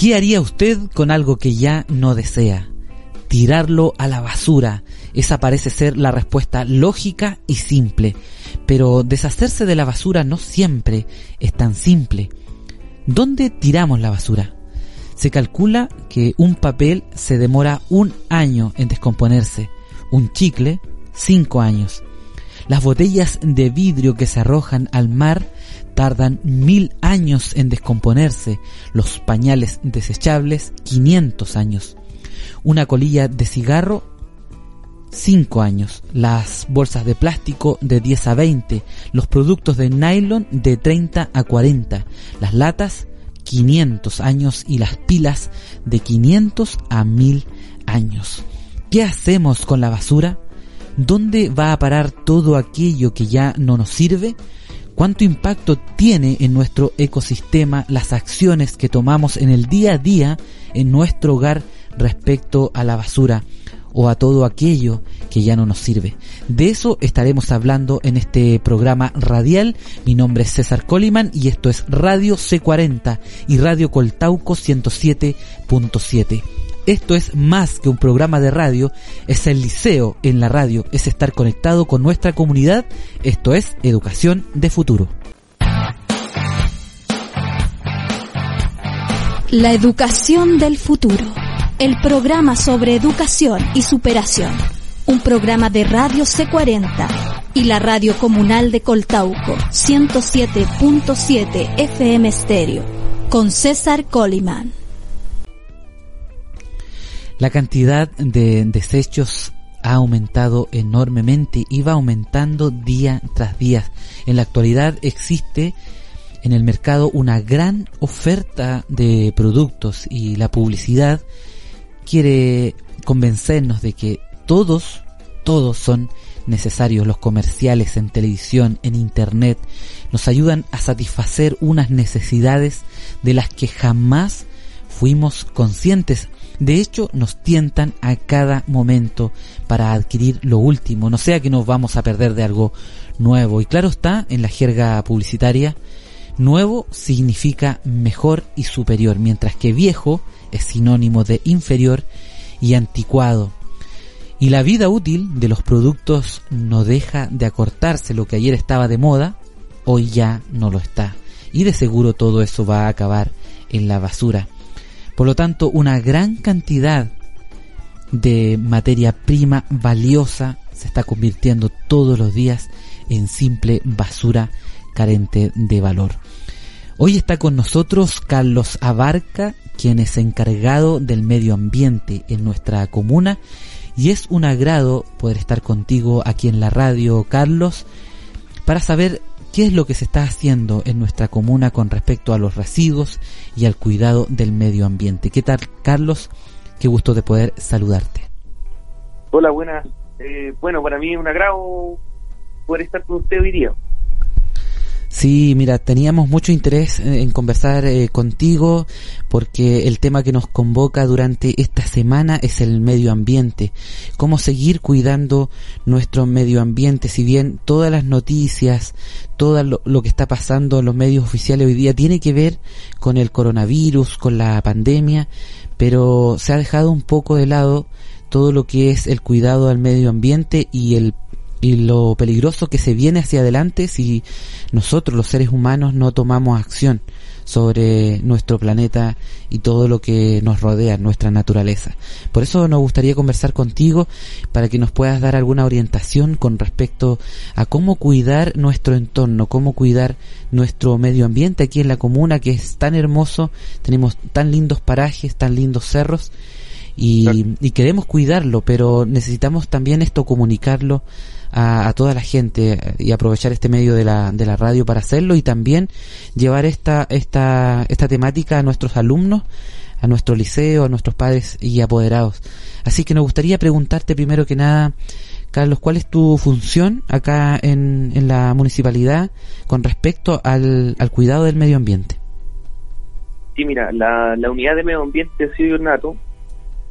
¿Qué haría usted con algo que ya no desea? Tirarlo a la basura. Esa parece ser la respuesta lógica y simple. Pero deshacerse de la basura no siempre es tan simple. ¿Dónde tiramos la basura? Se calcula que un papel se demora un año en descomponerse, un chicle cinco años. Las botellas de vidrio que se arrojan al mar tardan mil años en descomponerse, los pañales desechables 500 años, una colilla de cigarro 5 años, las bolsas de plástico de 10 a 20, los productos de nylon de 30 a 40, las latas 500 años y las pilas de 500 a 1000 años. ¿Qué hacemos con la basura? ¿Dónde va a parar todo aquello que ya no nos sirve? ¿Cuánto impacto tiene en nuestro ecosistema las acciones que tomamos en el día a día en nuestro hogar respecto a la basura o a todo aquello que ya no nos sirve? De eso estaremos hablando en este programa radial. Mi nombre es César Coliman y esto es Radio C40 y Radio Coltauco 107.7. Esto es más que un programa de radio, es el liceo en la radio, es estar conectado con nuestra comunidad, esto es educación de futuro. La educación del futuro, el programa sobre educación y superación, un programa de Radio C40 y la radio comunal de Coltauco 107.7 FM Stereo con César Coliman. La cantidad de desechos ha aumentado enormemente y va aumentando día tras día. En la actualidad existe en el mercado una gran oferta de productos y la publicidad quiere convencernos de que todos, todos son necesarios. Los comerciales en televisión, en internet, nos ayudan a satisfacer unas necesidades de las que jamás fuimos conscientes de hecho, nos tientan a cada momento para adquirir lo último, no sea que nos vamos a perder de algo nuevo. Y claro está, en la jerga publicitaria, nuevo significa mejor y superior, mientras que viejo es sinónimo de inferior y anticuado. Y la vida útil de los productos no deja de acortarse. Lo que ayer estaba de moda, hoy ya no lo está. Y de seguro todo eso va a acabar en la basura. Por lo tanto, una gran cantidad de materia prima valiosa se está convirtiendo todos los días en simple basura carente de valor. Hoy está con nosotros Carlos Abarca, quien es encargado del medio ambiente en nuestra comuna y es un agrado poder estar contigo aquí en la radio, Carlos, para saber qué es lo que se está haciendo en nuestra comuna con respecto a los residuos y al cuidado del medio ambiente. ¿Qué tal, Carlos? Qué gusto de poder saludarte. Hola, buenas. Eh, bueno, para mí es un agrado poder estar con usted hoy día. Sí, mira, teníamos mucho interés en conversar eh, contigo porque el tema que nos convoca durante esta semana es el medio ambiente. Cómo seguir cuidando nuestro medio ambiente, si bien todas las noticias, todo lo, lo, que está pasando en los medios oficiales hoy día tiene que ver con el coronavirus, con la pandemia, pero se ha dejado un poco de lado todo lo que es el cuidado al medio ambiente y el y lo peligroso que se viene hacia adelante si nosotros los seres humanos no tomamos acción sobre nuestro planeta y todo lo que nos rodea, nuestra naturaleza. Por eso nos gustaría conversar contigo para que nos puedas dar alguna orientación con respecto a cómo cuidar nuestro entorno, cómo cuidar nuestro medio ambiente aquí en la comuna que es tan hermoso, tenemos tan lindos parajes, tan lindos cerros y, y queremos cuidarlo, pero necesitamos también esto comunicarlo a, toda la gente y aprovechar este medio de la, de la radio para hacerlo y también llevar esta, esta, esta temática a nuestros alumnos, a nuestro liceo, a nuestros padres y apoderados. Así que nos gustaría preguntarte primero que nada, Carlos, ¿cuál es tu función acá en, en la municipalidad con respecto al, al cuidado del medio ambiente? Sí, mira, la, la unidad de medio ambiente de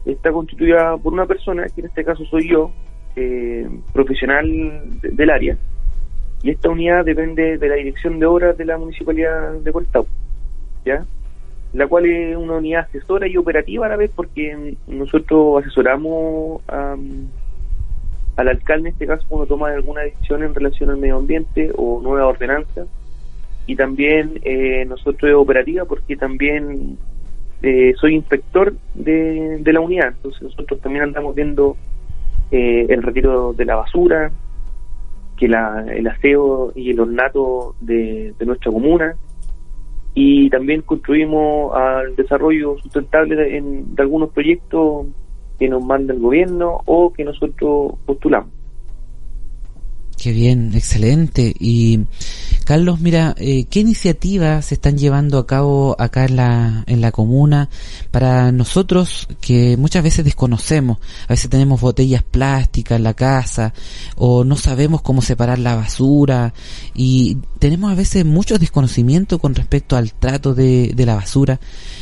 está constituida por una persona, que en este caso soy yo, eh, profesional del área. Y esta unidad depende de la dirección de obras de la municipalidad de Coltau. ¿Ya? la cual es una unidad asesora y operativa a la vez porque nosotros asesoramos al alcalde en este caso cuando toma alguna decisión en relación al medio ambiente o nueva ordenanza y también eh, nosotros es operativa porque también eh, soy inspector de, la unidad entonces nosotros también andamos viendo eh, el retiro de la basura que la, el aseo y el ornato de nuestra comuna y también construimos al desarrollo sustentable de, de algunos proyectos que nos manda el gobierno o que nosotros postulamos. Qué bien, excelente. Y Carlos, mira, eh, ¿qué iniciativas se están llevando a cabo acá en la, en la comuna para nosotros que muchas veces desconocemos? A veces tenemos botellas plásticas en la casa o no sabemos cómo separar la basura y tenemos a veces mucho desconocimiento con respecto al trato de, de la basura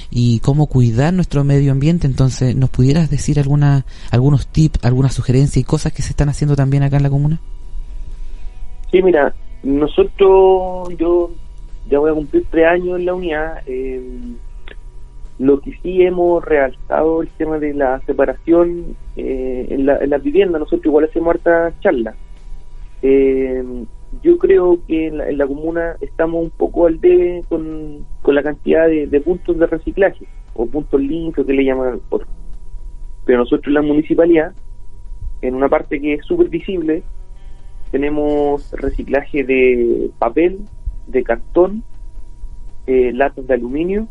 y cómo cuidar nuestro medio ambiente. Entonces, ¿nos pudieras decir alguna, algunos tips, algunas sugerencias y cosas que se están haciendo también acá en la comuna? Sí, mira, nosotros, yo ya voy a cumplir tres años en la unidad. Eh, lo que sí hemos realzado el tema de la separación eh, en, la, en las viviendas, nosotros igual hacemos harta charlas. Eh, yo creo que en la, comuna estamos un poco al debe con, con la cantidad de, de, puntos de reciclaje o puntos limpios que le llaman por. Pero nosotros en la municipalidad, en una parte que es súper visible, tenemos reciclaje de papel, de cartón, eh, latas de aluminio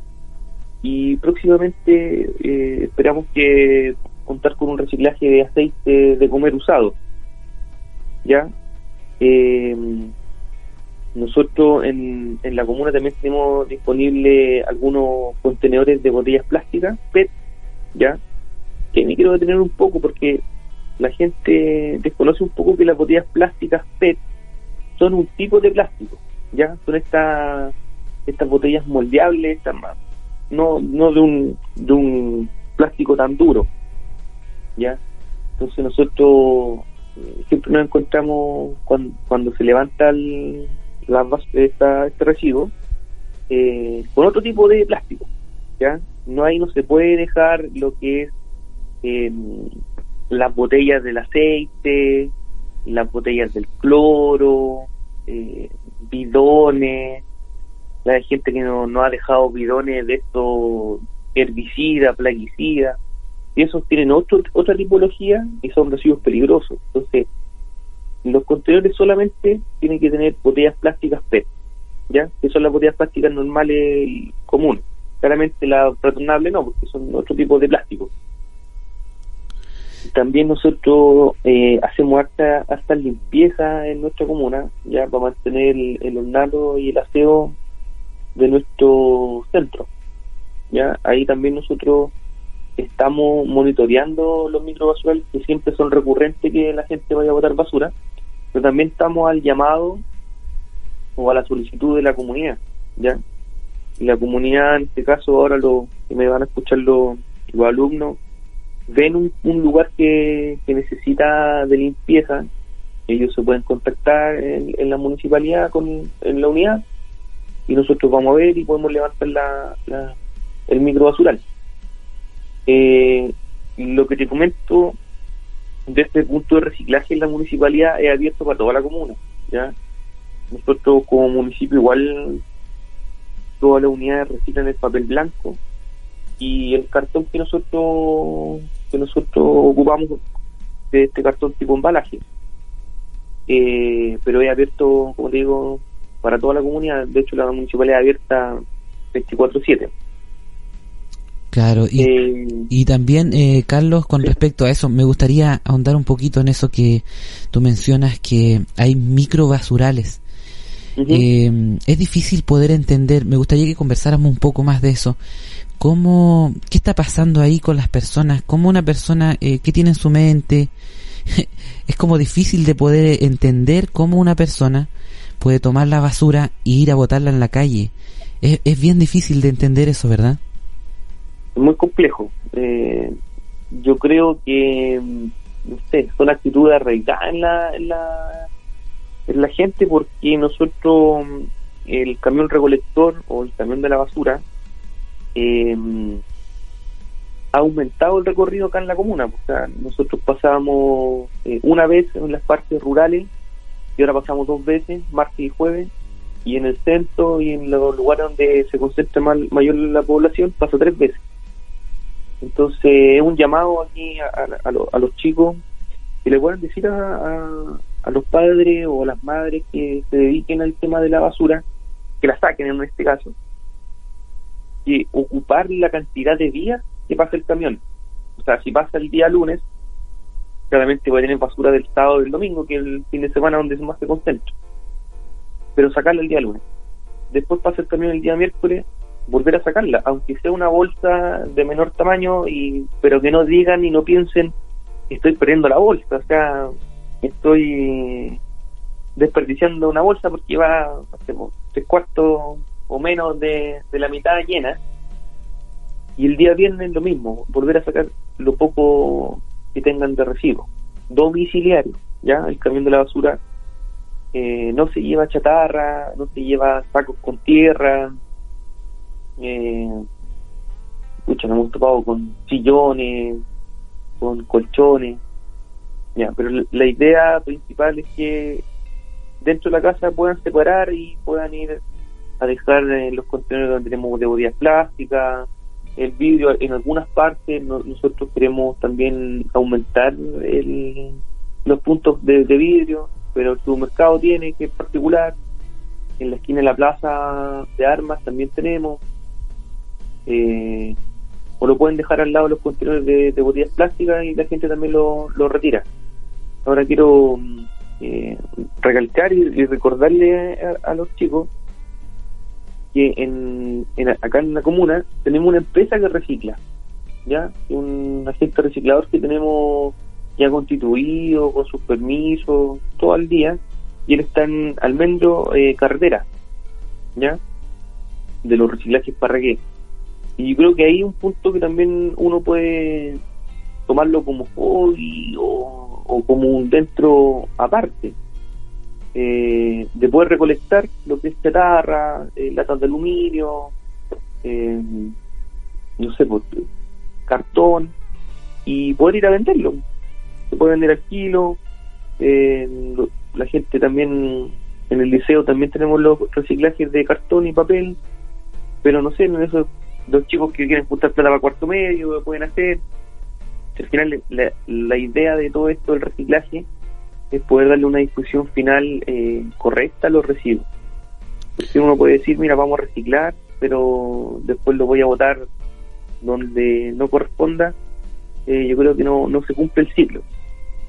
y próximamente eh, esperamos que contar con un reciclaje de aceite de comer usado. ¿Ya? Eh, nosotros en, en la comuna también tenemos disponible algunos contenedores de botellas plásticas, PET, ¿ya? Que me quiero detener un poco porque la gente desconoce un poco que las botellas plásticas PET son un tipo de plástico, ¿ya? Son estas estas botellas moldeables, estas no no de un de un plástico tan duro, ¿ya? Entonces nosotros eh, siempre nos encontramos cuando, se levanta el, la, esta, este residuo eh, con otro tipo de plástico, ¿ya? No ahí no se puede dejar lo que es eh, las botellas del aceite, las botellas del cloro, eh, bidones, hay gente que no, no ha dejado bidones de estos herbicida, plaguicida, y esos tienen otro, otra tipología y son residuos peligrosos. Entonces, los contenedores solamente tienen que tener botellas plásticas PET, ¿ya? Que son las botellas plásticas normales y comunes. Claramente la retornable no, porque son otro tipo de plástico. También nosotros eh, hacemos hasta, hasta limpieza en nuestra comuna, ya para mantener el, el ornato y el aseo de nuestro centro. ya Ahí también nosotros estamos monitoreando los microbasurales que siempre son recurrentes que la gente vaya a botar basura, pero también estamos al llamado o a la solicitud de la comunidad, ¿ya? Y la comunidad, en este caso, ahora lo que me van a escuchar los, los alumnos, ven un, un lugar que, que, necesita de limpieza, ellos se pueden contactar en, la municipalidad con en la unidad y nosotros vamos a ver y podemos levantar la, el microbasural. Eh, lo que te comento de este punto de reciclaje en la municipalidad es abierto para toda la comuna. ya Nosotros como municipio igual todas las unidades reciclan el papel blanco y el cartón que nosotros que nosotros ocupamos de este cartón tipo embalaje. Eh, pero es abierto, como te digo, para toda la comunidad. De hecho, la municipalidad es abierta 24-7. Claro, y, eh, y también, eh, Carlos, con respecto a eso, me gustaría ahondar un poquito en eso que tú mencionas, que hay microbasurales. eh, es difícil poder entender, me gustaría que conversáramos un poco más de eso. ¿Cómo, qué está pasando ahí con las personas? ¿Cómo una persona, eh, qué tiene en su mente? es como difícil de poder entender cómo una persona puede tomar la basura e ir a botarla en la calle. Es, es bien difícil de entender eso, ¿verdad? muy complejo. Eh, yo creo que, mm, no sé, son actitudes arraigadas en la, en la, en la gente porque nosotros, mm, el camión recolector o el camión de la basura, eh, ha aumentado el recorrido acá en la comuna. O sea, nosotros pasábamos eh, una vez en las partes rurales y ahora pasamos dos veces, martes y jueves, y en el centro y en los lugares donde se concentra mayor la población pasa tres veces. Entonces es un llamado aquí a, los chicos que le puedan decir a, a, los padres o a las madres que se dediquen al tema de la basura, que la saquen en este caso, que ocupar la cantidad de días que pasa el camión. O sea, si pasa el día lunes, claramente voy a tener basura del sábado del domingo, que es el fin de semana donde más se concentra. Pero sacarla el día lunes. Después pasa el camión el día miércoles, volver a sacarla, aunque sea una bolsa de menor tamaño, y pero que no digan y no piensen estoy perdiendo la bolsa, o sea, estoy desperdiciando una bolsa porque va hacemos tres cuartos o menos de, de la mitad llena y el día viernes lo mismo, volver a sacar lo poco que tengan de recibo. Domiciliario, ya, el camión de la basura eh, no se lleva chatarra, no se lleva sacos con tierra. Eh, nos hemos topado con sillones, con colchones. Ya, pero la idea principal es que dentro de la casa puedan separar y puedan ir a dejar los contenedores donde tenemos de botellas plásticas, el vidrio en algunas partes nosotros queremos también aumentar el, los puntos de, vidrio pero el supermercado tiene que es particular en la esquina de la plaza de armas también tenemos eh, o lo pueden dejar al lado los contenedores de, botellas plásticas y la gente también lo, lo retira. Ahora quiero eh, recalcar y, recordarle a los chicos que en, acá en la comuna tenemos una empresa que recicla, ¿ya? Un agente reciclador que tenemos ya constituido, con sus permisos, todo el día, y él está en Almendro eh, Carretera, ¿ya? De los reciclajes Parragué. Y yo creo que hay un punto que también uno puede tomarlo como hobby o, o como un dentro aparte, eh, de poder recolectar lo que es chatarra, eh, latas de aluminio, eh, no sé, pues, cartón, y poder ir a venderlo. Se puede vender al kilo, la gente también, en el liceo también tenemos los reciclajes de cartón y papel, pero no sé, en esos los chicos que quieren juntar plata para cuarto medio, lo pueden hacer. Al final, la, la idea de todo esto del reciclaje es poder darle una discusión final eh, correcta a los residuos. Porque uno puede decir, mira, vamos a reciclar, pero después lo voy a votar donde no corresponda, eh, yo creo que no, no se cumple el ciclo.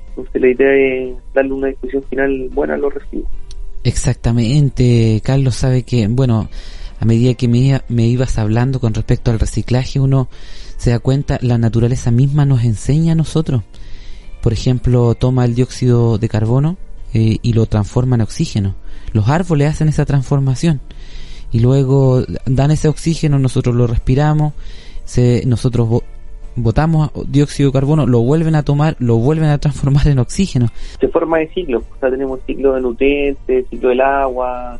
Entonces la idea es darle una discusión final buena a los residuos. Exactamente, Carlos sabe que, bueno, a medida que me, me ibas hablando con respecto al reciclaje, uno se da cuenta, la naturaleza misma nos enseña a nosotros por ejemplo, toma el dióxido de carbono eh, y lo transforma en oxígeno. Los árboles hacen esa transformación y luego dan ese oxígeno, nosotros lo respiramos, se, nosotros botamos dióxido de carbono, lo vuelven a tomar, lo vuelven a transformar en oxígeno. Se forma de ciclo, o sea, tenemos ciclo de nutrientes, ciclo del agua,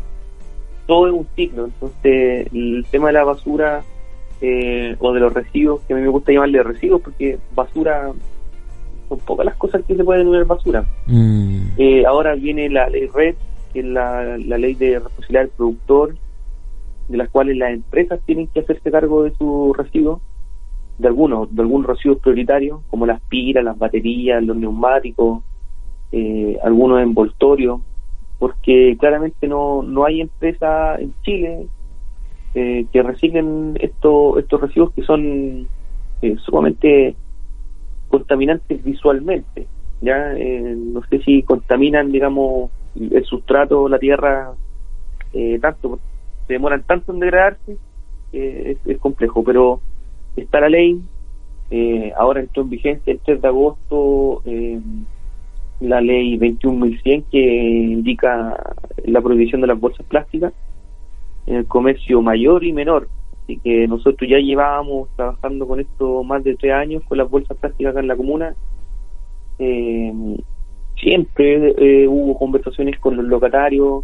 todo es un ciclo. Entonces, el tema de la basura eh, o de los residuos, que a mí me gusta llamarle residuos, porque basura son pocas las cosas que se pueden unir basura. Mm. Eh, ahora viene la ley RED, que es la, ley de responsabilidad del productor, de las cuales las empresas tienen que hacerse cargo de sus residuos, de algunos, de algunos residuos prioritarios, como las pilas, las baterías, los neumáticos, eh, algunos envoltorios, porque claramente no, no hay empresa en Chile eh, que reciclen estos estos residuos que son sumamente contaminantes visualmente, ya eh, no sé si contaminan, digamos, el sustrato, la tierra, eh, tanto, se demoran tanto en degradarse, es, es, complejo, pero está la ley, eh, ahora entró en vigencia el 3 de agosto la ley 21.100 que indica la prohibición de las bolsas plásticas en el comercio mayor y menor, Así que nosotros ya llevábamos trabajando con esto más de tres años con las bolsas plásticas acá en la comuna. Eh, siempre eh, hubo conversaciones con los locatarios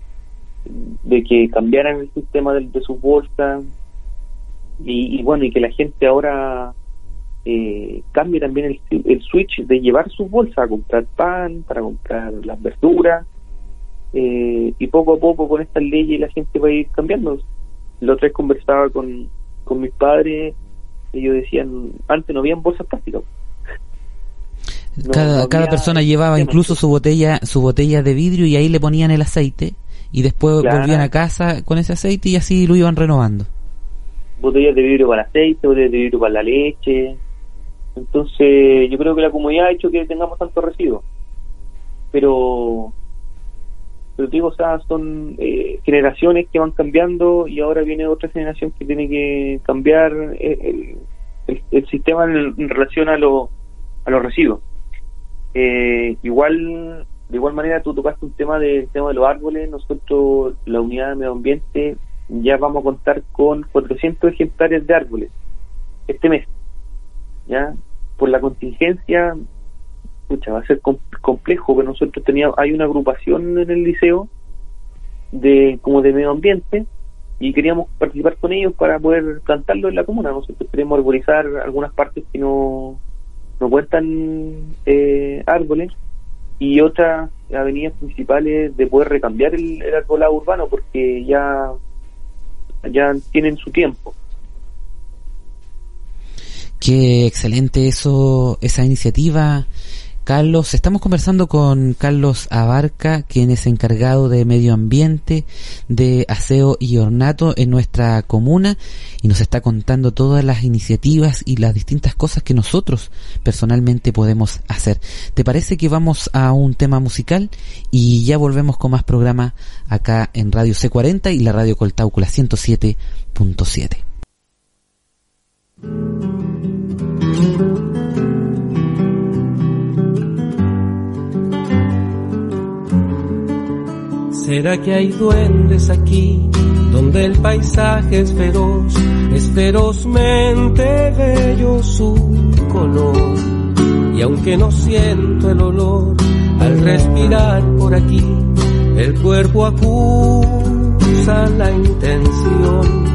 de que cambiaran el sistema de, sus bolsas. y, bueno, y que la gente ahora eh, cambie también el, el, switch de llevar sus bolsas a comprar pan, para comprar las verduras, eh, y poco a poco con estas leyes la gente va a ir cambiando. La otra vez conversaba con, con mis padres, ellos decían, antes no habían bolsas plásticas. cada, cada persona llevaba incluso su botella su botella de vidrio y ahí le ponían el aceite y después volvían a casa con ese aceite y así lo iban renovando. Botellas de vidrio para aceite, botellas de vidrio para la leche. Entonces, yo creo que la comunidad ha hecho que tengamos tanto residuos. Pero, pero digo, o sea, son eh, generaciones que van cambiando y ahora viene otra generación que tiene que cambiar eh, el, sistema en, relación a, lo, a los residuos. Eh, igual de igual manera, tú tocaste un tema del tema de los árboles. Nosotros, la unidad de medio ambiente, ya vamos a contar con 400 ejemplares de árboles este mes. ¿Ya? Por la contingencia, va a ser complejo, pero nosotros teníamos, hay una agrupación en el liceo de como de medio ambiente y queríamos participar con ellos para poder plantarlo en la comuna. Nosotros queremos arborizar algunas partes que no, no cuentan eh, árboles y otras avenidas principales de poder recambiar el, el arbolado urbano porque ya, ya tienen su tiempo. Qué excelente eso, esa iniciativa Carlos, estamos conversando con Carlos Abarca, quien es encargado de medio ambiente, de aseo y ornato en nuestra comuna y nos está contando todas las iniciativas y las distintas cosas que nosotros personalmente podemos hacer. ¿Te parece que vamos a un tema musical y ya volvemos con más programa acá en Radio C40 y la Radio Coltaucula 107.7? ¿Será que hay duendes aquí donde el paisaje es feroz, es ferozmente bello su color? Y aunque no siento el olor al respirar por aquí, el cuerpo acusa la intención.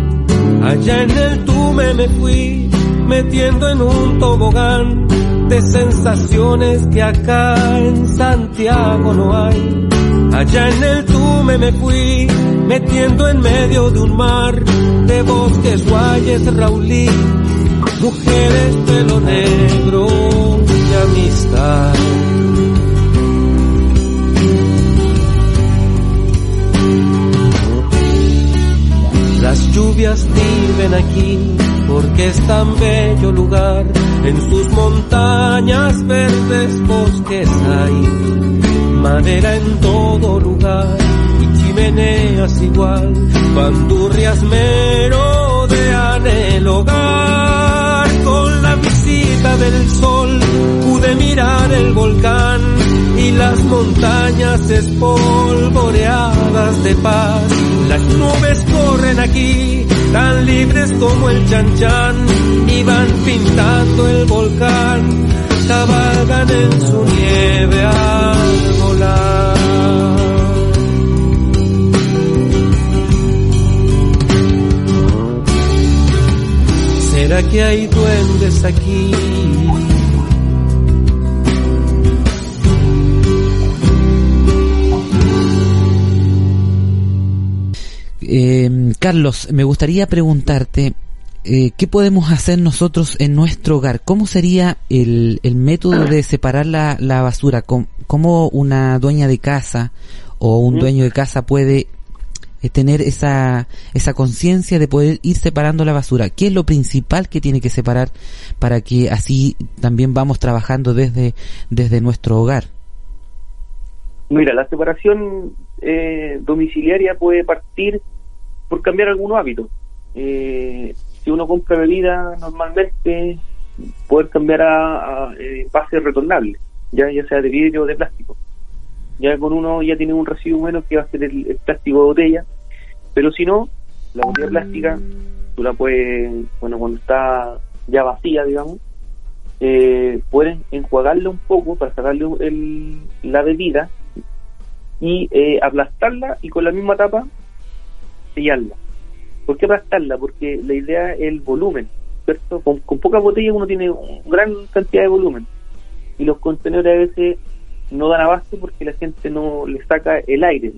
Allá en el tume me fui metiendo en un tobogán de sensaciones que acá en Santiago no hay Allá en el Tume me fui, metiendo en medio de un mar de bosques, guayes, raulí, mujeres, pelo negro y amistad. Las lluvias viven aquí porque es tan bello lugar, en sus montañas verdes bosques hay madera en todo lugar y chimeneas igual, bandurrias merodean el hogar. Con la visita del sol pude mirar el volcán y las montañas espolvoreadas de paz. Las nubes corren aquí, tan libres como el chanchan y van pintando el volcán cabalgan en su nieve al volar. ¿Será que hay duendes aquí? Eh, Carlos, me gustaría preguntarte, eh, ¿qué podemos hacer nosotros en nuestro hogar? ¿Cómo sería el, el método de separar la, la basura? ¿Cómo, una dueña de casa o un dueño de casa puede eh, tener esa, esa conciencia de poder ir separando la basura? ¿Qué es lo principal que tiene que separar para que así también vamos trabajando desde, desde nuestro hogar? Mira, la separación eh, domiciliaria puede partir por cambiar algunos hábitos. Eh, si uno compra bebida normalmente, poder cambiar a, a eh, retornables, ya, ya sea de vidrio o de plástico. Ya con uno ya tiene un residuo menos que va a ser el, plástico de botella, pero si no, la botella plástica, tú la puedes, bueno, cuando está ya vacía, digamos, eh, puedes enjuagarla un poco para sacarle el, la bebida y eh, aplastarla y con la misma tapa sellarla ¿Por qué aplastarla? Porque la idea es el volumen, ¿cierto? Con, pocas botellas uno tiene una gran cantidad de volumen y los contenedores a veces no dan abasto porque la gente no le saca el aire.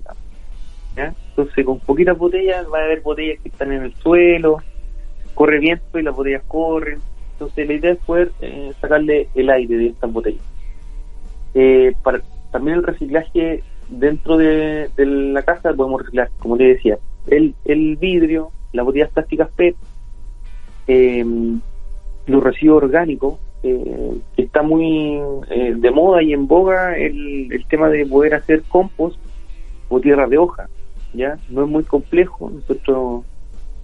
Entonces con poquitas botellas va a haber botellas que están en el suelo, corre viento y las botellas corren. Entonces la idea es poder eh, sacarle el aire de estas botellas. Eh, también el reciclaje dentro de, la casa podemos reciclar, como te decía, el, el vidrio, las botellas plásticas PET, eh, los residuos orgánicos, eh, está muy eh, de moda y en boga el, el, tema de poder hacer compost o tierra de hoja, ¿ya? No es muy complejo, nosotros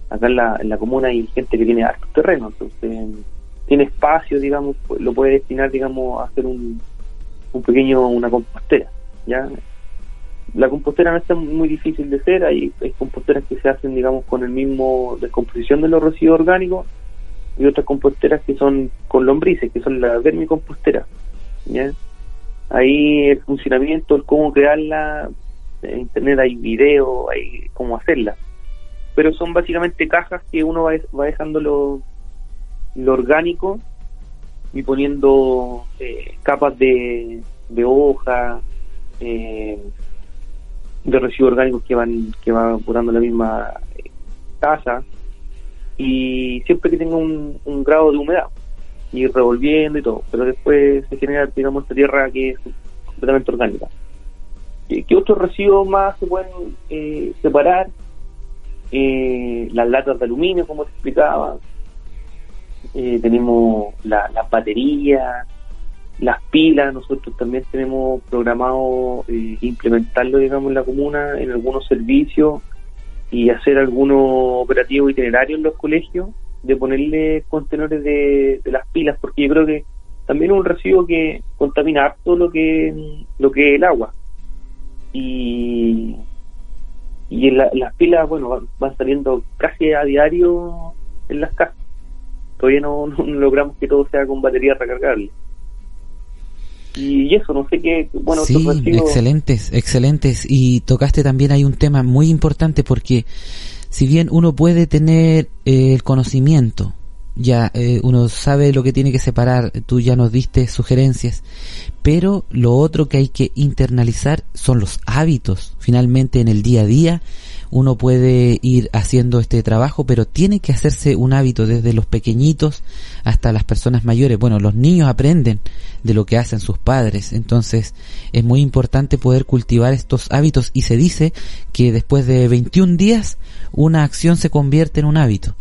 acá en la, en la comuna hay gente que tiene harto terreno, entonces tiene espacio, digamos, lo puede destinar, digamos, a hacer un, un pequeño, una compostera, ¿ya? La compostera no está muy difícil de hacer, hay, composteras que se hacen, digamos, con el mismo descomposición de los residuos orgánicos y otras composteras que son con lombrices, que son la vermicompostera. Ahí el funcionamiento, el cómo crearla, en internet hay video, hay cómo hacerla. Pero son básicamente cajas que uno va, va dejando lo, lo orgánico y poniendo eh, capas de, de hoja, eh, de residuos orgánicos que van que van apurando la misma casa y siempre que tenga un, grado de humedad y revolviendo y todo, pero después se genera, digamos, esta tierra que es completamente orgánica. ¿Qué otros residuos más se pueden eh, separar? Eh, las latas de aluminio, como te explicaba. Eh, tenemos las baterías, las pilas. Nosotros también tenemos programado implementarlo, digamos, en la comuna, en algunos servicios y hacer algunos operativos itinerarios en los colegios de ponerle contenedores de, las pilas porque yo creo que también es un residuo que contamina todo lo que lo que es el agua y y las pilas bueno van, saliendo casi a diario en las casas todavía no, no logramos que todo sea con batería recargable y eso, no sé qué, bueno, sí, excelentes, excelentes. Y tocaste también hay un tema muy importante porque si bien uno puede tener eh, el conocimiento, ya eh, uno sabe lo que tiene que separar, tú ya nos diste sugerencias, pero lo otro que hay que internalizar son los hábitos. Finalmente en el día a día uno puede ir haciendo este trabajo, pero tiene que hacerse un hábito desde los pequeñitos hasta las personas mayores. Bueno, los niños aprenden de lo que hacen sus padres, entonces es muy importante poder cultivar estos hábitos y se dice que después de 21 días una acción se convierte en un hábito.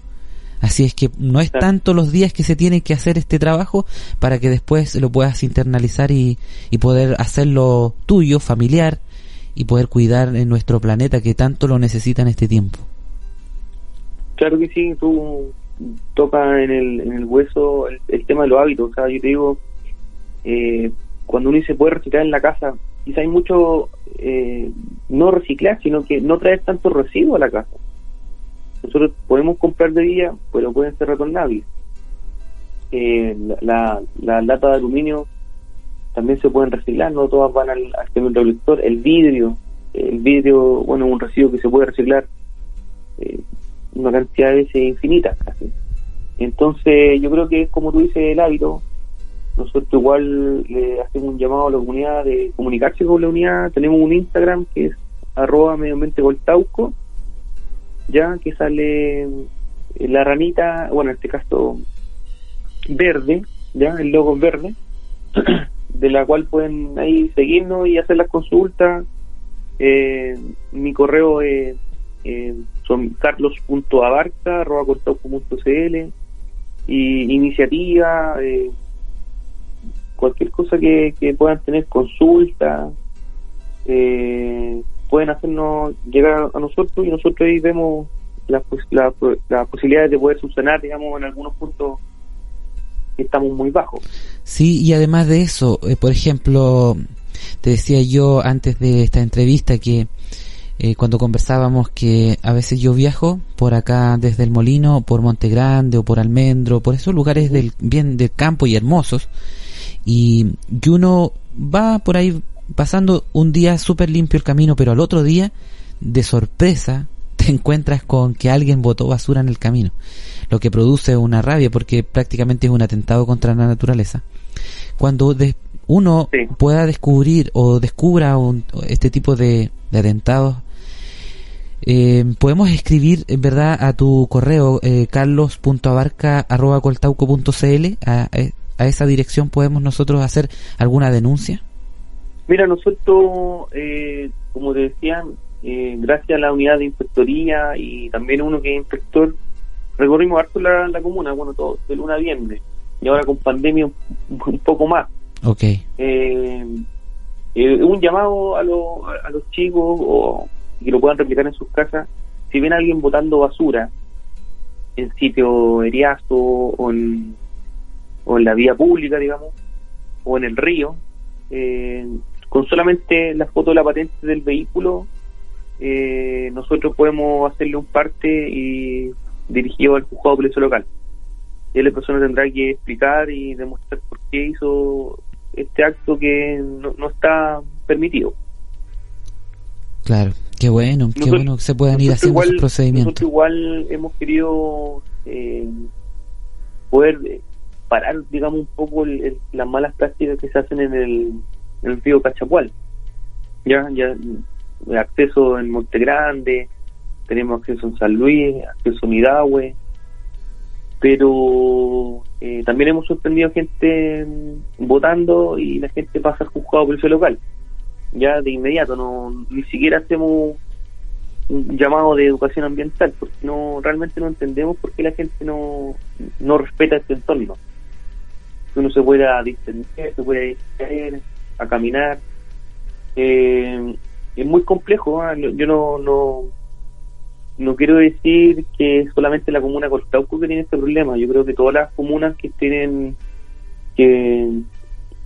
Así es que no es tanto los días que se tiene que hacer este trabajo para que después lo puedas internalizar y, y poder hacerlo tuyo, familiar, y poder cuidar en nuestro planeta que tanto lo necesita en este tiempo. Claro que sí, tú tocas en el, en el hueso el, tema de los hábitos. O sea, yo te digo, eh, cuando uno dice puede reciclar en la casa, quizá hay mucho eh, no reciclar, sino que no traer tanto residuos a la casa. Nosotros podemos comprar de día, pero pueden ser retornables. Eh, la, la lata de aluminio también se pueden reciclar, no todas van al, al recolector. El vidrio, el vidrio, bueno, es un residuo que se puede reciclar eh, una cantidad de veces infinita casi. Entonces, yo creo que es como tú dices, el hábito. Nosotros igual le hacemos un llamado a la comunidad de comunicarse con la unidad. Tenemos un Instagram que es arroba medio ambiente voltauco, ya que sale la ranita, bueno, en este caso verde, ya el logo verde. de la cual pueden ahí seguirnos y hacer las consultas. Eh, mi correo es eh, son carlos.abarca.cl y iniciativa, eh, cualquier cosa que, que puedan tener consulta, eh, pueden hacernos llegar a nosotros y nosotros ahí vemos las la, la posibilidades de poder subsanar, digamos, en algunos puntos estamos muy bajos. Sí, y además de eso, eh, por ejemplo, te decía yo antes de esta entrevista que eh, cuando conversábamos que a veces yo viajo por acá desde el Molino, por Monte Grande o por Almendro, por esos lugares del bien del campo y hermosos, y que uno va por ahí pasando un día súper limpio el camino, pero al otro día, de sorpresa, te encuentras con que alguien botó basura en el camino, lo que produce una rabia porque prácticamente es un atentado contra la naturaleza. Cuando uno pueda descubrir o descubra este tipo de, atentados, eh, podemos escribir, en verdad, a tu correo eh, carlos.abarca.coltauco.cl, a, a esa dirección podemos nosotros hacer alguna denuncia. Mira, nosotros, eh, como te decía, eh, gracias a la unidad de inspectoría y también uno que es inspector, recorrimos harto la, la comuna, bueno, todo, de luna a viernes, y ahora con pandemia un, poco más. Ok. Eh, eh, un llamado a, a los chicos o que lo puedan replicar en sus casas, si ven a alguien botando basura en sitio eriazo o en, o en la vía pública, digamos, o en el río, eh, con solamente la foto de la patente del vehículo, eh, nosotros podemos hacerle un parte y dirigido al juzgado de policía local. Y la persona tendrá que explicar y demostrar por qué hizo este acto que no, está permitido. Claro, qué bueno, qué bueno que se puedan ir haciendo igual, procedimientos. Nosotros igual hemos querido eh, poder parar, digamos, un poco las malas prácticas que se hacen en el, el río Cachapual. Ya, ya, acceso en Monte Grande, tenemos acceso en San Luis, acceso en Hidahue, pero eh, también hemos sorprendido gente votando y la gente pasa al juzgado policía local, ya de inmediato, no ni siquiera hacemos un llamado de educación ambiental, porque no realmente no entendemos por qué la gente no, no respeta este entorno. Uno se pueda distender, se puede ir a caminar, eh, es muy complejo. ¿ah? Yo no, no, no quiero decir que solamente la comuna Coltauco que tiene este problema. Yo creo que todas las comunas que tienen que,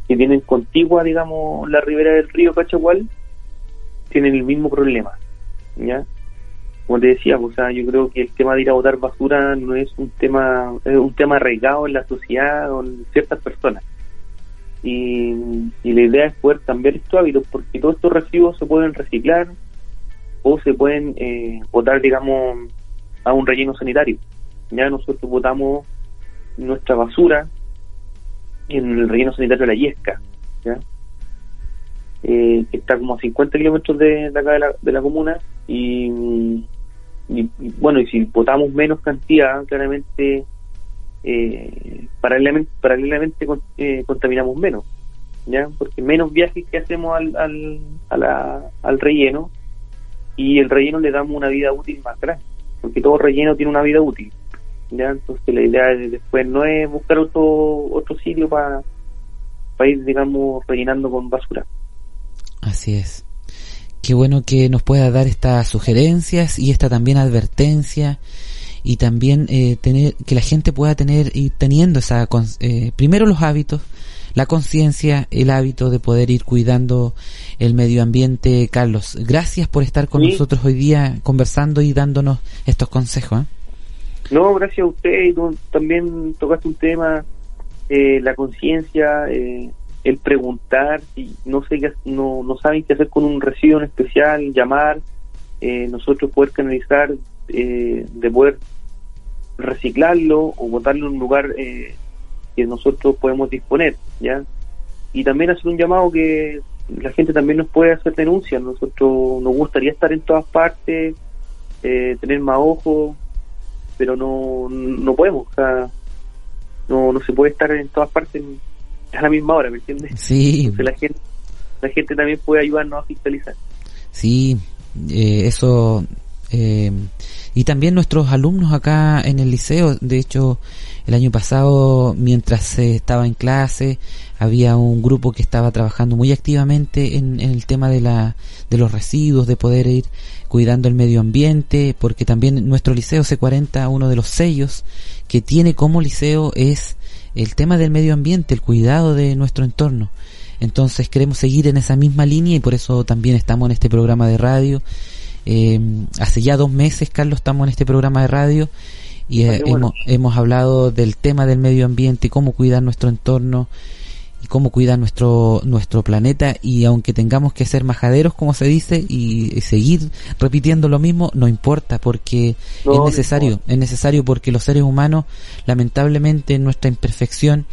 que tienen contigua, digamos, la ribera del río Cachagual, tienen el mismo problema. ¿Ya? Como te decía, o sea, yo creo que el tema de ir a botar basura no es un tema, es un tema arraigado en la sociedad o en ciertas personas y, la idea es poder cambiar estos hábitos porque todos estos residuos se pueden reciclar o se pueden eh, botar, digamos, a un relleno sanitario. Ya nosotros botamos nuestra basura en el relleno sanitario de la Yesca. Eh, que está como a 50 kilómetros de, acá de la, de la comuna y, y, bueno, y si botamos menos cantidad, claramente eh, paralelamente, paralelamente eh, contaminamos menos, ¿ya? Porque menos viajes que hacemos al, al, al relleno y el relleno le damos una vida útil más grande, porque todo relleno tiene una vida útil, ¿ya? Entonces la idea después no es buscar otro, otro sitio para ir, digamos, rellenando con basura. Así es. Qué bueno que nos pueda dar estas sugerencias y esta también advertencia y también eh, tener que la gente pueda tener y teniendo esa eh, primero los hábitos la conciencia el hábito de poder ir cuidando el medio ambiente Carlos gracias por estar con nosotros hoy día conversando y dándonos estos consejos ¿eh? no gracias a usted y tú también tocaste un tema la conciencia el preguntar si no sé no, no saben qué hacer con un residuo en especial llamar nosotros poder canalizar eh, de poder reciclarlo o botarlo en un lugar eh, que nosotros podemos disponer, ¿ya? Y también hacer un llamado que la gente también nos puede hacer denuncias. Nosotros nos gustaría estar en todas partes, eh, tener más ojos, pero no, no podemos. O sea, no, no se puede estar en todas partes a la misma hora, ¿me entiendes? Sí. la gente, la gente también puede ayudarnos a fiscalizar. Sí, eso eh, y también nuestros alumnos acá en el liceo, de hecho, el año pasado, mientras se estaba en clase, había un grupo que estaba trabajando muy activamente en, el tema de, la, de los residuos, de poder ir cuidando el medio ambiente, porque también nuestro liceo C40, uno de los sellos que tiene como liceo es el tema del medio ambiente, el cuidado de nuestro entorno. Entonces queremos seguir en esa misma línea y por eso también estamos en este programa de radio eh, hace ya dos meses, Carlos, estamos en este programa de radio y ah, hemos, hemos hablado del tema del medio ambiente, cómo cuidar nuestro entorno y cómo cuidar nuestro nuestro planeta. Y aunque tengamos que ser majaderos como se dice y, seguir repitiendo lo mismo no importa porque es necesario es necesario porque los seres humanos lamentablemente en nuestra imperfección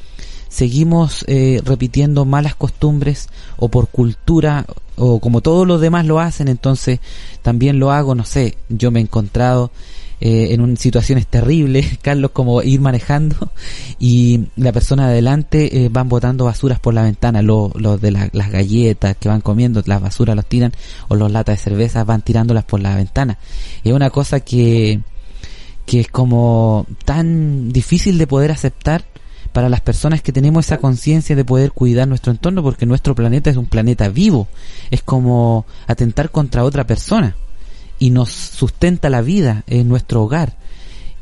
seguimos eh, repitiendo malas costumbres o por cultura o como todos los demás lo hacen entonces también lo hago no sé yo me he encontrado eh, en situaciones terribles, Carlos, como ir manejando y la persona de adelante eh, van botando basuras por la ventana, los lo de las galletas que van comiendo, las basuras los tiran o los latas de cerveza van tirándolas por la ventana. Es una cosa que, que es como tan difícil de poder aceptar para las personas que tenemos esa conciencia de poder cuidar nuestro entorno porque nuestro planeta es un planeta vivo, es como atentar contra otra persona y nos sustenta la vida en nuestro hogar.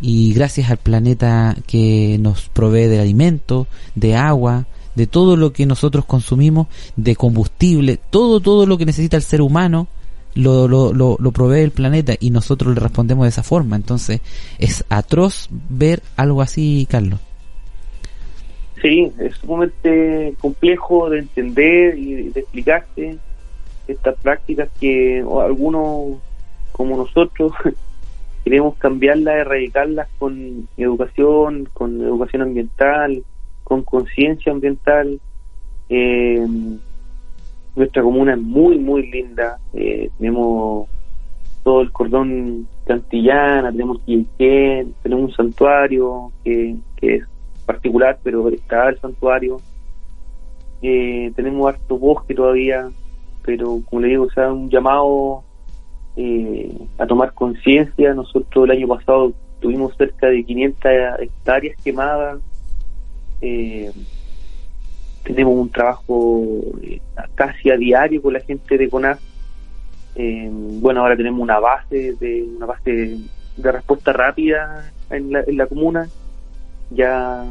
Y gracias al planeta que nos provee de alimento, de agua, de todo lo que nosotros consumimos, de combustible, todo, todo lo que necesita el ser humano, lo, lo, lo, lo, provee el planeta y nosotros le respondemos de esa forma. Entonces, es atroz ver algo así, Carlos. Sí, es sumamente complejo de entender y de explicarte estas prácticas que algunos como nosotros queremos cambiarlas, erradicarlas con educación, con educación ambiental, con conciencia ambiental. Eh, nuestra comuna es muy, muy linda. Eh, tenemos todo el cordón cantillana, tenemos Quilquén, tenemos un santuario que, que, es particular, pero está el santuario. Eh, tenemos harto bosque todavía, pero como le digo, o sea, un llamado eh, a tomar conciencia. Nosotros el año pasado tuvimos cerca de 500 hectáreas quemadas. Eh, tenemos un trabajo eh, casi a diario con la gente de CONAF. bueno, ahora tenemos una base de una base de respuesta rápida en la, en la comuna. Ya,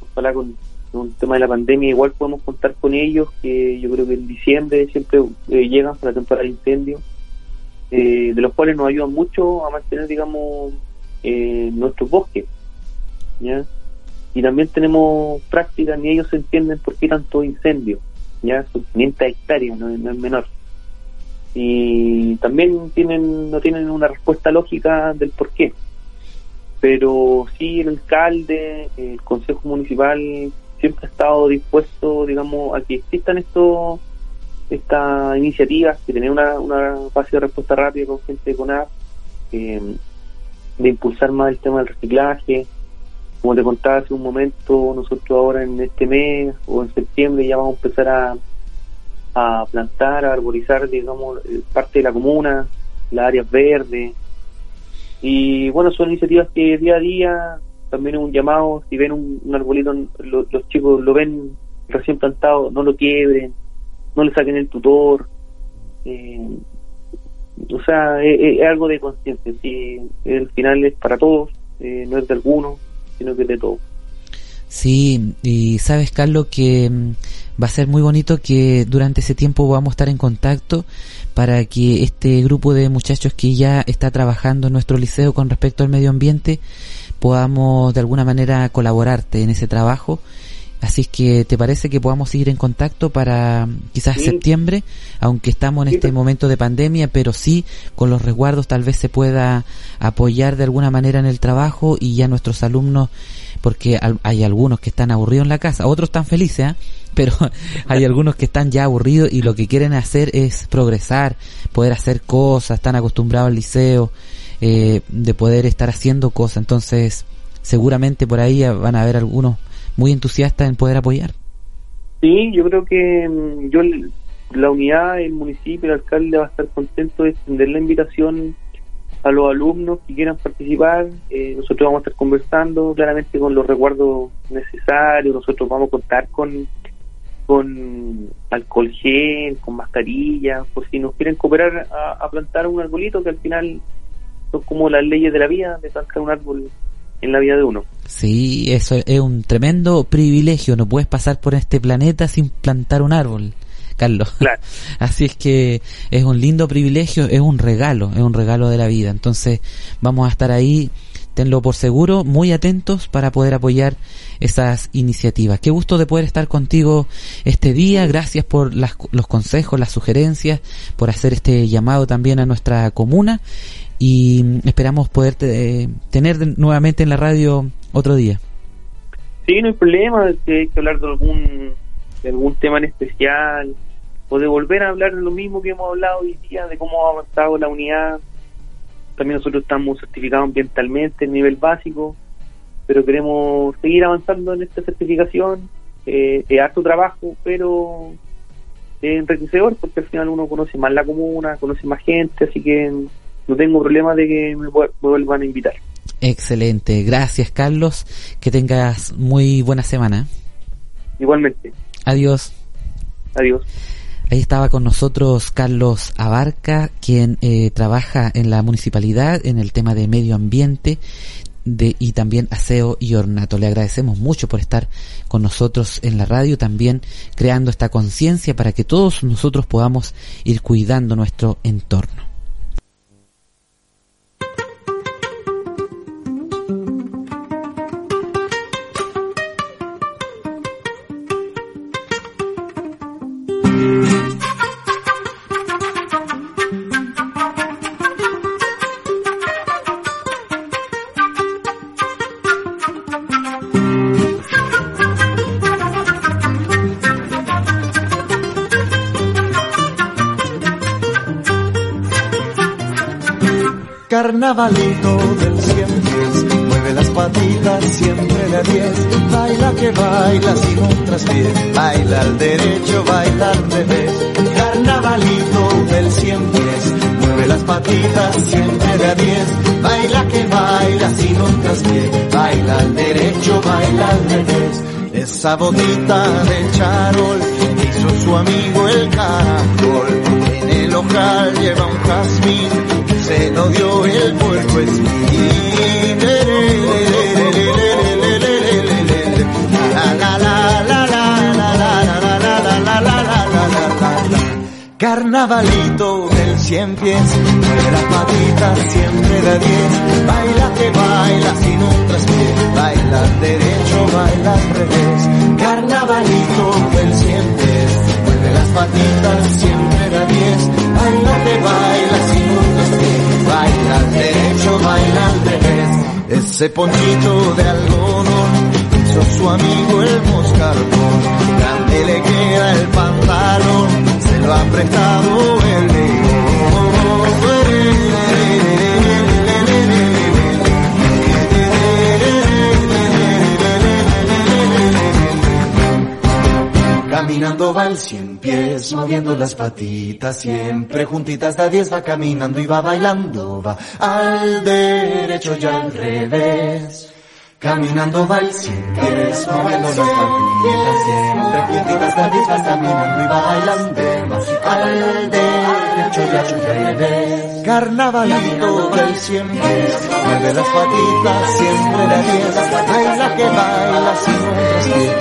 ojalá con, con el tema de la pandemia, igual podemos contar con ellos, que yo creo que en diciembre siempre llegan para la temporada de incendio eh, de los cuales nos ayudan mucho a mantener, digamos, eh, nuestros bosques. ¿ya? Y también tenemos prácticas, ni ellos entienden por qué tanto incendio. ¿ya? Son 500 hectáreas, no, es menor. Y también tienen no tienen una respuesta lógica del por qué. Pero sí, el alcalde, el consejo municipal siempre ha estado dispuesto, digamos, a que existan estos esta iniciativa que tener una, una fase de respuesta rápida con gente de CONAP, eh, de impulsar más el tema del reciclaje. Como te contaba hace un momento, nosotros ahora en este mes o en septiembre ya vamos a empezar a, a plantar, a arborizar, digamos, eh, parte de la comuna, las áreas verdes. Y bueno, son iniciativas que día a día también es un llamado, si ven un, arbolito, los chicos lo ven recién plantado, no lo quiebren, no le saquen el tutor. Eh, o sea, es, algo de conciencia. Sí, el final es para todos, eh, no es de alguno, sino que es de todos. Sí, y sabes, Carlos, que mm, va a ser muy bonito que durante ese tiempo vamos a estar en contacto para que este grupo de muchachos que ya está trabajando en nuestro liceo con respecto al medio ambiente podamos de alguna manera colaborarte en ese trabajo Así que, ¿te parece que podamos seguir en contacto para quizás septiembre? Aunque estamos en este momento de pandemia, pero sí con los resguardos tal vez se pueda apoyar de alguna manera en el trabajo y ya nuestros alumnos, porque hay algunos que están aburridos en la casa, otros están felices, ¿eh? pero hay algunos que están ya aburridos y lo que quieren hacer es progresar, poder hacer cosas, están acostumbrados al liceo, eh, de poder estar haciendo cosas. Entonces, seguramente por ahí van a haber algunos muy entusiasta en poder apoyar. Sí, yo creo que mm, yo la unidad, el municipio, el alcalde va a estar contento de extender la invitación a los alumnos que quieran participar. Eh, nosotros vamos a estar conversando claramente con los recuerdos necesarios. Nosotros vamos a contar con con alcohol gel, con mascarilla, por si nos quieren cooperar a, a plantar un arbolito que al final son como las leyes de la vida de plantar un árbol en la vida de uno. Sí, eso es un tremendo privilegio. No puedes pasar por este planeta sin plantar un árbol, Carlos. Claro. Así es que es un lindo privilegio, es un regalo, es un regalo de la vida. Entonces vamos a estar ahí tenlo por seguro, muy atentos para poder apoyar esas iniciativas. Qué gusto de poder estar contigo este día, gracias por las, los consejos, las sugerencias, por hacer este llamado también a nuestra comuna y esperamos poder tener nuevamente en la radio otro día. Sí, no hay problema, si hay que hablar de algún, de algún tema en especial o de volver a hablar de lo mismo que hemos hablado hoy día, de cómo ha avanzado la unidad. También nosotros estamos certificados ambientalmente en nivel básico, pero queremos seguir avanzando en esta certificación. Eh, es harto trabajo, pero es enriquecedor porque al final uno conoce más la comuna, conoce más gente, así que no tengo problema de que me vuelvan a invitar. Excelente, gracias Carlos, que tengas muy buena semana. Igualmente. Adiós. Adiós. Ahí estaba con nosotros Carlos Abarca, quien eh, trabaja en la municipalidad en el tema de medio ambiente de, y también aseo y ornato. Le agradecemos mucho por estar con nosotros en la radio, también creando esta conciencia para que todos nosotros podamos ir cuidando nuestro entorno. Carnavalito del cien pies, mueve las patitas siempre de a diez, baila que baila sin un traspié, baila al derecho, baila al revés, carnavalito del cien pies, mueve las patitas siempre de a diez, baila que baila sin un traspié, baila al derecho, baila al revés, esa botita de charol hizo su amigo el caracol, en el local lleva un jazmín se lo dio el puerco. Carnavalito del cien pies, de las patitas siempre de diez, baila que baila sin un traspié, baila derecho, baila al revés. Carnavalito del cien pies, mueve las patitas siempre de diez, baila que baila Ese ponchito de algodón hizo su amigo el moscardón. Grande le queda el pantalón, se lo ha prestado el Caminando va el cien pies, moviendo las patitas, siempre juntitas da diez va caminando y va bailando, va al derecho y al revés. Caminando va el cien pies, moviendo las patitas, siempre juntitas da diez va caminando y va bailando, va al derecho Carnavalito va el cien pies, mueve las patitas, siempre da diez, baila que baila sin un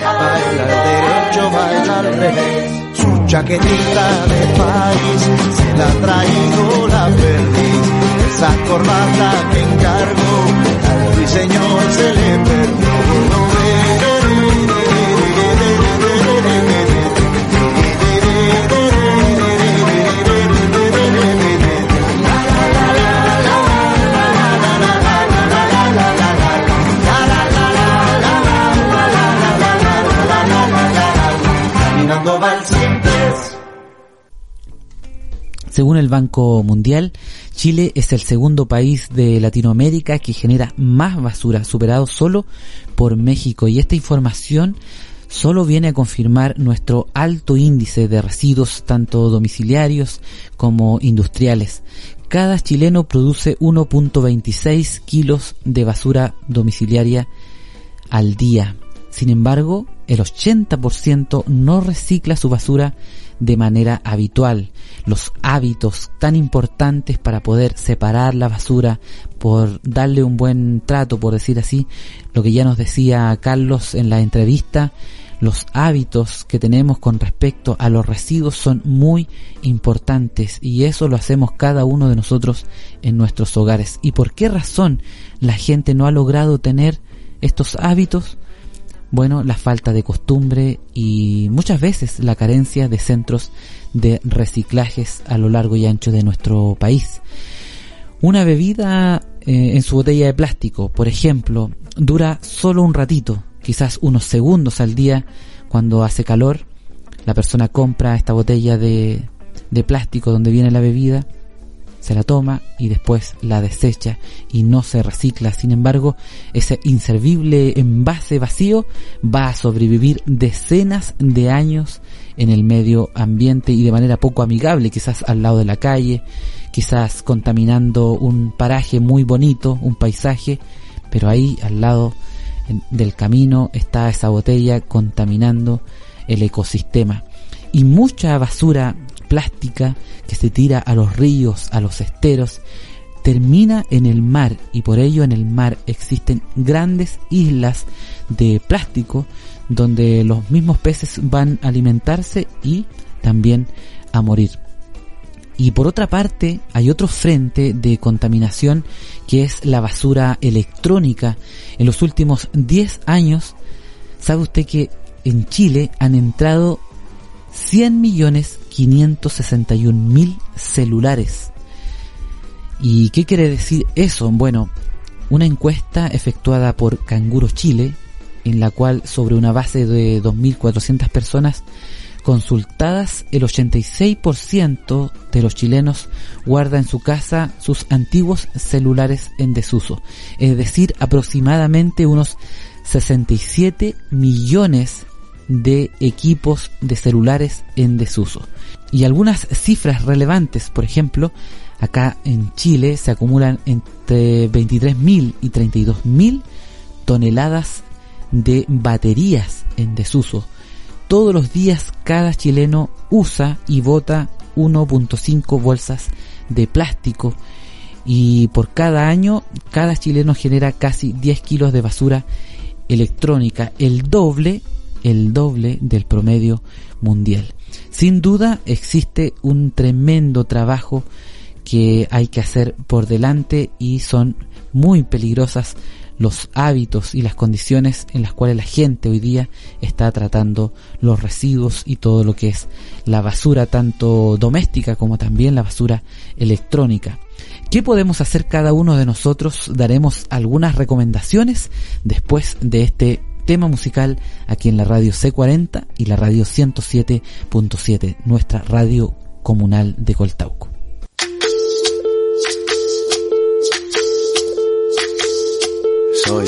baila al derecho, baila al revés. Su chaquetita de país se la ha traído la perdiz. Esa corbata que encargó al ruiseñor se le perdió. Según el Banco Mundial, Chile es el segundo país de Latinoamérica que genera más basura, superado solo por México. Y esta información solo viene a confirmar nuestro alto índice de residuos, tanto domiciliarios como industriales. Cada chileno produce 1.26 kilos de basura domiciliaria al día. Sin embargo, el 80% no recicla su basura de manera habitual. Los hábitos tan importantes para poder separar la basura, por darle un buen trato, por decir así, lo que ya nos decía Carlos en la entrevista, los hábitos que tenemos con respecto a los residuos son muy importantes y eso lo hacemos cada uno de nosotros en nuestros hogares. ¿Y por qué razón la gente no ha logrado tener estos hábitos? Bueno, la falta de costumbre y muchas veces la carencia de centros de reciclajes a lo largo y ancho de nuestro país. Una bebida eh, en su botella de plástico, por ejemplo, dura solo un ratito, quizás unos segundos al día cuando hace calor. La persona compra esta botella de, de plástico donde viene la bebida se la toma y después la desecha y no se recicla. Sin embargo, ese inservible envase vacío va a sobrevivir decenas de años en el medio ambiente y de manera poco amigable, quizás al lado de la calle, quizás contaminando un paraje muy bonito, un paisaje, pero ahí al lado del camino está esa botella contaminando el ecosistema. Y mucha basura plástica que se tira a los ríos, a los esteros, termina en el mar y por ello en el mar existen grandes islas de plástico donde los mismos peces van a alimentarse y también a morir. Y por otra parte, hay otro frente de contaminación que es la basura electrónica. En los últimos 10 años, ¿sabe usted que en Chile han entrado 100 millones 561 mil celulares. ¿Y qué quiere decir eso? Bueno, una encuesta efectuada por Canguro Chile, en la cual sobre una base de 2.400 personas consultadas, el 86% de los chilenos guarda en su casa sus antiguos celulares en desuso, es decir, aproximadamente unos 67 millones de equipos de celulares en desuso. Y algunas cifras relevantes, por ejemplo, acá en Chile se acumulan entre 23.000 y 32.000 toneladas de baterías en desuso. Todos los días cada chileno usa y bota 1.5 bolsas de plástico y por cada año cada chileno genera casi 10 kilos de basura electrónica, el doble el doble del promedio mundial. Sin duda existe un tremendo trabajo que hay que hacer por delante y son muy peligrosas los hábitos y las condiciones en las cuales la gente hoy día está tratando los residuos y todo lo que es la basura tanto doméstica como también la basura electrónica. ¿Qué podemos hacer cada uno de nosotros? Daremos algunas recomendaciones después de este tema musical aquí en la radio C40 y la radio 107.7, nuestra radio comunal de Coltauco. Soy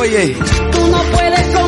Oye, no puedes comprar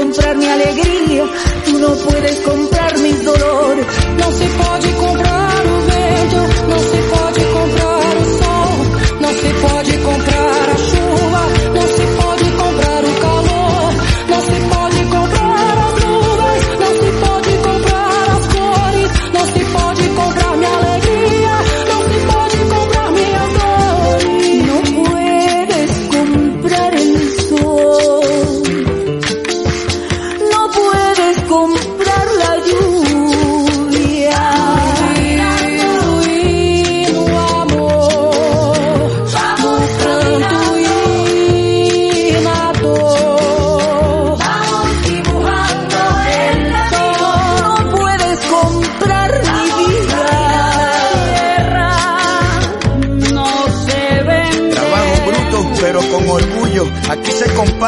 comprar mi alegría, tú no puedes comprar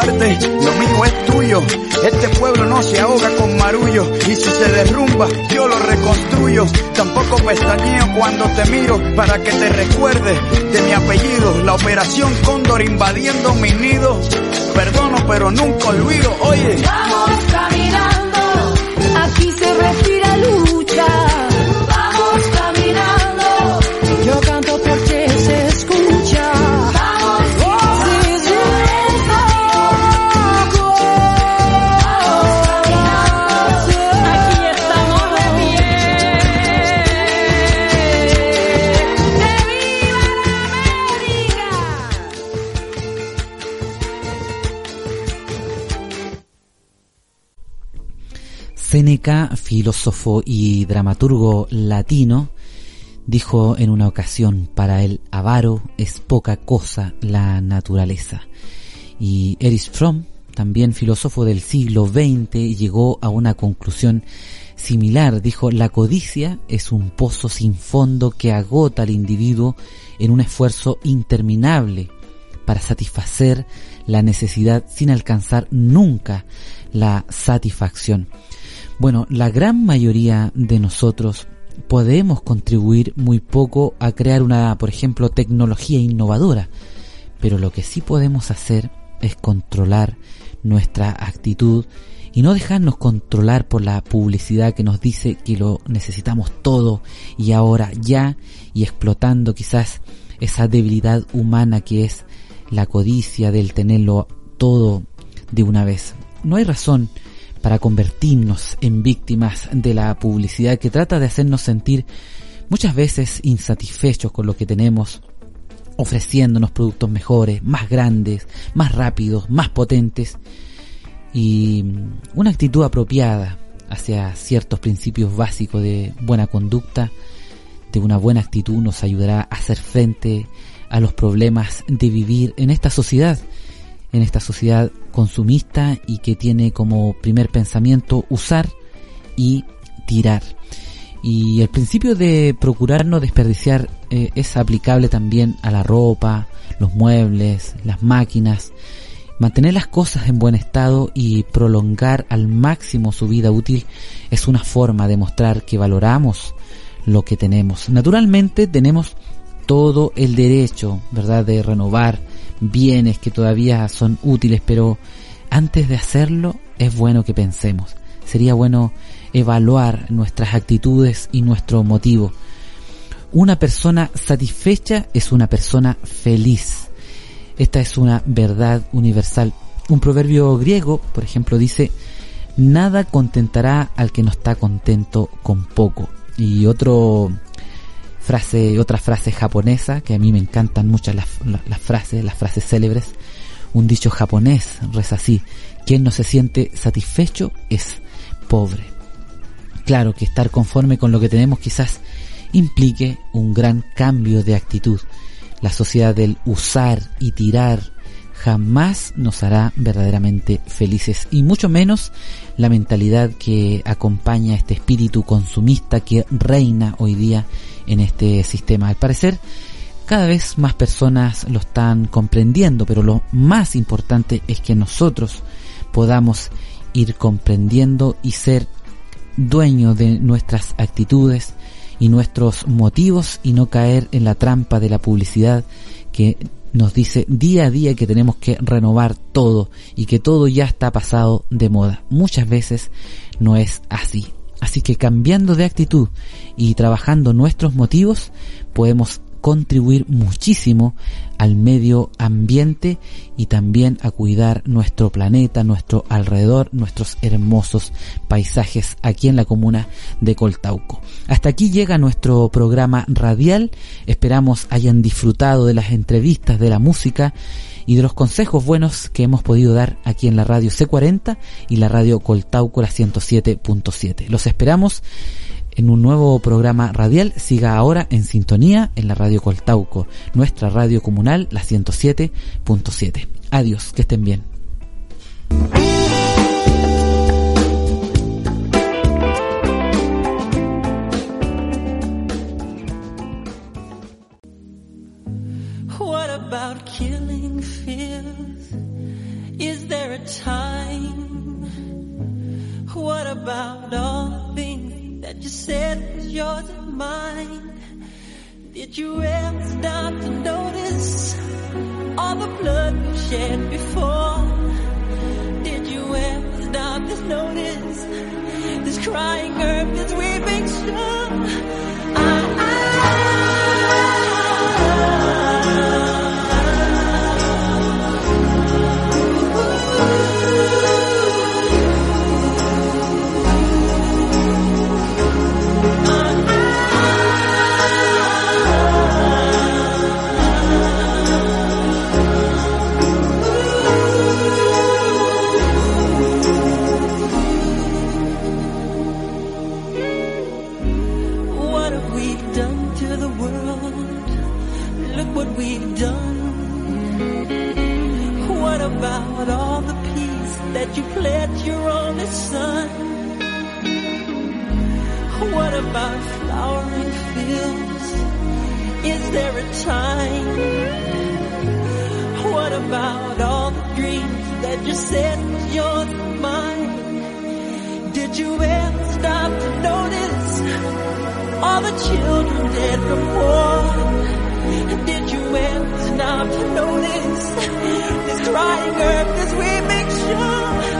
se comparte, lo mío es tuyo. Este pueblo no se ahoga con marullo. Y si se derrumba, yo lo reconstruyo. Tampoco pestañeo cuando te miro para que te recuerde de mi apellido. La operación Cóndor invadiendo mi nido. Perdono, pero nunca olvido. Oye. Vamos caminando, aquí se respira lucha. Filósofo y dramaturgo latino, dijo en una ocasión, para el avaro es poca cosa la naturaleza. Y Erich Fromm, también filósofo del siglo XX, llegó a una conclusión similar. Dijo, la codicia es un pozo sin fondo que agota al individuo en un esfuerzo interminable para satisfacer la necesidad sin alcanzar nunca la satisfacción. Bueno, la gran mayoría de nosotros podemos contribuir muy poco a crear una, por ejemplo, tecnología innovadora, pero lo que sí podemos hacer es controlar nuestra actitud y no dejarnos controlar por la publicidad que nos dice que lo necesitamos todo y ahora ya y explotando quizás esa debilidad humana que es la codicia del tenerlo todo de una vez. No hay razón para convertirnos en víctimas de la publicidad que trata de hacernos sentir muchas veces insatisfechos con lo que tenemos, ofreciéndonos productos mejores, más grandes, más rápidos, más potentes y una actitud apropiada hacia ciertos principios básicos de buena conducta, de una buena actitud nos ayudará a hacer frente a los problemas de vivir en esta sociedad, en esta sociedad consumista y que tiene como primer pensamiento usar y tirar. Y el principio de procurar no desperdiciar eh, es aplicable también a la ropa, los muebles, las máquinas. Mantener las cosas en buen estado y prolongar al máximo su vida útil es una forma de mostrar que valoramos lo que tenemos. Naturalmente tenemos todo el derecho, ¿verdad?, de renovar bienes que todavía son útiles, pero antes de hacerlo es bueno que pensemos. Sería bueno evaluar nuestras actitudes y nuestro motivo. Una persona satisfecha es una persona feliz. Esta es una verdad universal. Un proverbio griego, por ejemplo, dice, nada contentará al que no está contento con poco. Y otro frase, otra frase japonesa, que a mí me encantan muchas las, las frases, las frases célebres. Un dicho japonés reza así, quien no se siente satisfecho es pobre. Claro que estar conforme con lo que tenemos quizás implique un gran cambio de actitud. La sociedad del usar y tirar jamás nos hará verdaderamente felices y mucho menos la mentalidad que acompaña este espíritu consumista que reina hoy día en este sistema. Al parecer, cada vez más personas lo están comprendiendo, pero lo más importante es que nosotros podamos ir comprendiendo y ser dueños de nuestras actitudes y nuestros motivos y no caer en la trampa de la publicidad que nos dice día a día que tenemos que renovar todo y que todo ya está pasado de moda. Muchas veces no es así. Así que cambiando de actitud y trabajando nuestros motivos, podemos contribuir muchísimo al medio ambiente y también a cuidar nuestro planeta, nuestro alrededor, nuestros hermosos paisajes aquí en la comuna de Coltauco. Hasta aquí llega nuestro programa radial. Esperamos hayan disfrutado de las entrevistas, de la música y de los consejos buenos que hemos podido dar aquí en la radio C40 y la radio Coltauco la 107.7. Los esperamos en un nuevo programa radial. Siga ahora en sintonía en la radio Coltauco, nuestra radio comunal, la 107.7. Adiós, que estén bien. What about killing? Is there a time? What about all said was yours and mine? Did you ever stop to notice all the blood we shed before? Did you ever stop to notice this crying earth, this weeping? Your only son? What about flowering fields? Is there a time? What about all the dreams that you said was yours and mine? Did you ever stop to notice all the children dead from war? Did you ever stop to notice this crying earth, this weeping shore?